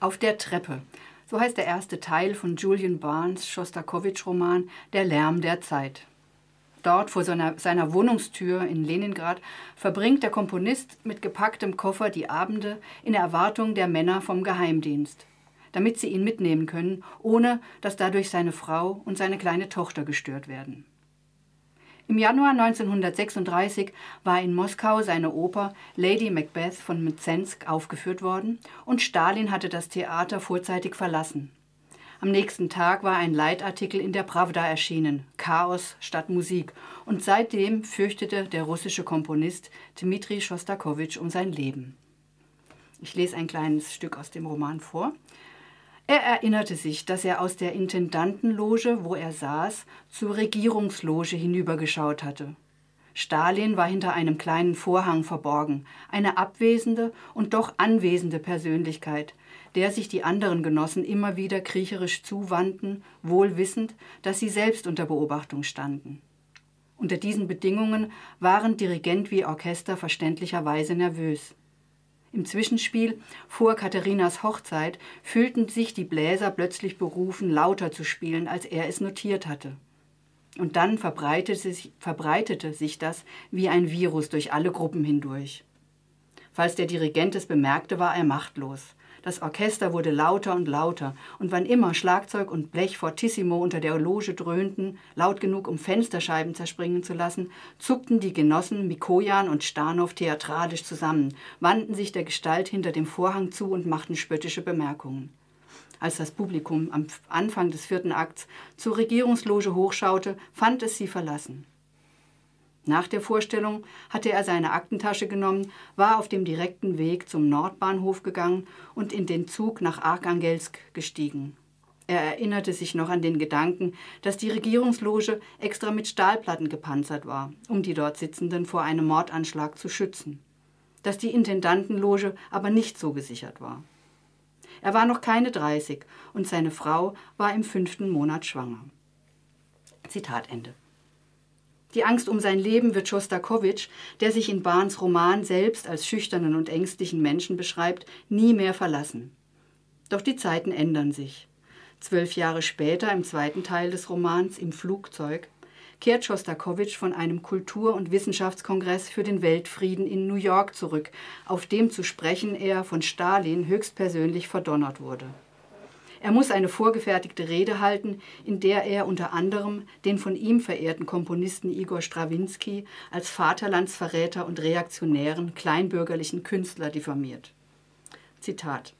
Auf der Treppe. So heißt der erste Teil von Julian Barnes Schostakowitsch-Roman Der Lärm der Zeit. Dort vor seiner, seiner Wohnungstür in Leningrad verbringt der Komponist mit gepacktem Koffer die Abende in Erwartung der Männer vom Geheimdienst, damit sie ihn mitnehmen können, ohne dass dadurch seine Frau und seine kleine Tochter gestört werden. Im Januar 1936 war in Moskau seine Oper Lady Macbeth von Mzensk aufgeführt worden und Stalin hatte das Theater vorzeitig verlassen. Am nächsten Tag war ein Leitartikel in der Pravda erschienen, Chaos statt Musik, und seitdem fürchtete der russische Komponist Dmitri Schostakowitsch um sein Leben. Ich lese ein kleines Stück aus dem Roman vor. Er erinnerte sich, dass er aus der Intendantenloge, wo er saß, zur Regierungsloge hinübergeschaut hatte. Stalin war hinter einem kleinen Vorhang verborgen, eine abwesende und doch anwesende Persönlichkeit, der sich die anderen Genossen immer wieder kriecherisch zuwandten, wohl wissend, dass sie selbst unter Beobachtung standen. Unter diesen Bedingungen waren Dirigent wie Orchester verständlicherweise nervös. Im Zwischenspiel vor Katharinas Hochzeit fühlten sich die Bläser plötzlich berufen, lauter zu spielen, als er es notiert hatte. Und dann verbreitete sich, verbreitete sich das wie ein Virus durch alle Gruppen hindurch. Falls der Dirigent es bemerkte, war er machtlos. Das Orchester wurde lauter und lauter, und wann immer Schlagzeug und Blech fortissimo unter der Loge dröhnten, laut genug, um Fensterscheiben zerspringen zu lassen, zuckten die Genossen Mikojan und Stanow theatralisch zusammen, wandten sich der Gestalt hinter dem Vorhang zu und machten spöttische Bemerkungen. Als das Publikum am Anfang des vierten Akts zur Regierungsloge hochschaute, fand es sie verlassen. Nach der Vorstellung hatte er seine Aktentasche genommen, war auf dem direkten Weg zum Nordbahnhof gegangen und in den Zug nach Archangelsk gestiegen. Er erinnerte sich noch an den Gedanken, dass die Regierungsloge extra mit Stahlplatten gepanzert war, um die dort Sitzenden vor einem Mordanschlag zu schützen. Dass die Intendantenloge aber nicht so gesichert war. Er war noch keine 30 und seine Frau war im fünften Monat schwanger. Zitat Ende. Die Angst um sein Leben wird Schostakowitsch, der sich in Barnes Roman selbst als schüchternen und ängstlichen Menschen beschreibt, nie mehr verlassen. Doch die Zeiten ändern sich. Zwölf Jahre später, im zweiten Teil des Romans Im Flugzeug, kehrt Schostakowitsch von einem Kultur- und Wissenschaftskongress für den Weltfrieden in New York zurück, auf dem zu sprechen er von Stalin höchstpersönlich verdonnert wurde. Er muss eine vorgefertigte Rede halten, in der er unter anderem den von ihm verehrten Komponisten Igor Strawinski als Vaterlandsverräter und reaktionären kleinbürgerlichen Künstler diffamiert. Zitat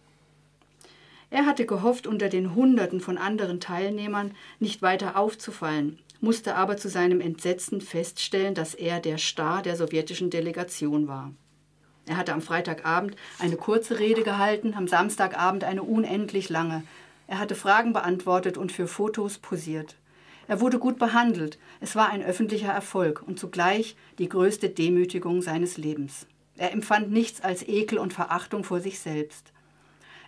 er hatte gehofft, unter den Hunderten von anderen Teilnehmern nicht weiter aufzufallen, musste aber zu seinem Entsetzen feststellen, dass er der Star der sowjetischen Delegation war. Er hatte am Freitagabend eine kurze Rede gehalten, am Samstagabend eine unendlich lange, er hatte Fragen beantwortet und für Fotos posiert. Er wurde gut behandelt. Es war ein öffentlicher Erfolg und zugleich die größte Demütigung seines Lebens. Er empfand nichts als Ekel und Verachtung vor sich selbst.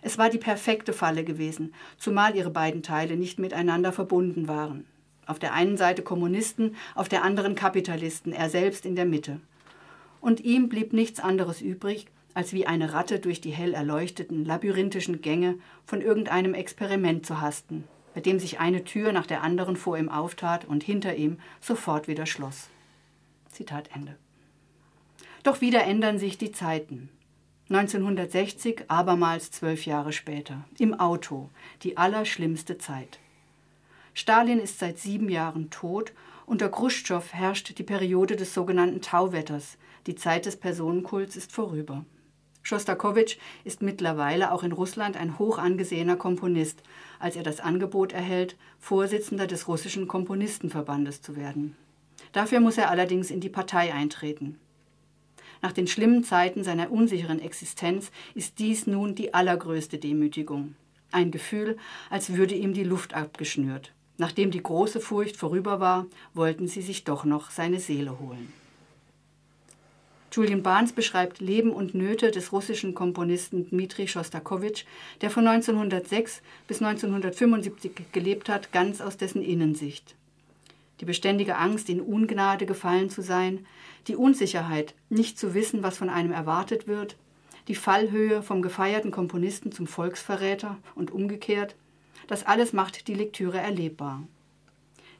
Es war die perfekte Falle gewesen, zumal ihre beiden Teile nicht miteinander verbunden waren. Auf der einen Seite Kommunisten, auf der anderen Kapitalisten, er selbst in der Mitte. Und ihm blieb nichts anderes übrig, als wie eine Ratte durch die hell erleuchteten, labyrinthischen Gänge von irgendeinem Experiment zu hasten, bei dem sich eine Tür nach der anderen vor ihm auftat und hinter ihm sofort wieder schloss. Zitat Ende. Doch wieder ändern sich die Zeiten. 1960, abermals zwölf Jahre später, im Auto, die allerschlimmste Zeit. Stalin ist seit sieben Jahren tot, unter Khrushchev herrscht die Periode des sogenannten Tauwetters, die Zeit des Personenkults ist vorüber. Schostakowitsch ist mittlerweile auch in Russland ein hoch angesehener Komponist, als er das Angebot erhält, Vorsitzender des russischen Komponistenverbandes zu werden. Dafür muss er allerdings in die Partei eintreten. Nach den schlimmen Zeiten seiner unsicheren Existenz ist dies nun die allergrößte Demütigung. Ein Gefühl, als würde ihm die Luft abgeschnürt. Nachdem die große Furcht vorüber war, wollten sie sich doch noch seine Seele holen. Julian Barnes beschreibt Leben und Nöte des russischen Komponisten Dmitri Schostakowitsch, der von 1906 bis 1975 gelebt hat, ganz aus dessen Innensicht. Die beständige Angst, in Ungnade gefallen zu sein, die Unsicherheit, nicht zu wissen, was von einem erwartet wird, die Fallhöhe vom gefeierten Komponisten zum Volksverräter und umgekehrt, das alles macht die Lektüre erlebbar.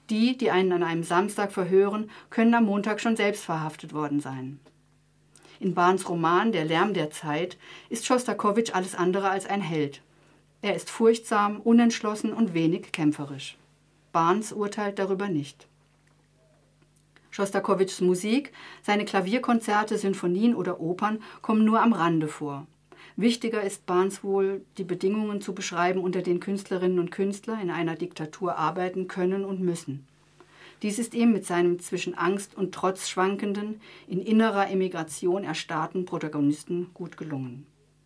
Die, die einen an einem Samstag verhören, können am Montag schon selbst verhaftet worden sein. In Barnes Roman Der Lärm der Zeit ist Schostakowitsch alles andere als ein Held. Er ist furchtsam, unentschlossen und wenig kämpferisch. Barnes urteilt darüber nicht. Schostakowitschs Musik, seine Klavierkonzerte, Sinfonien oder Opern kommen nur am Rande vor. Wichtiger ist Barnes wohl, die Bedingungen zu beschreiben, unter denen Künstlerinnen und Künstler in einer Diktatur arbeiten können und müssen. Dies ist ihm mit seinem zwischen Angst und Trotz schwankenden, in innerer Emigration erstarrten Protagonisten gut gelungen.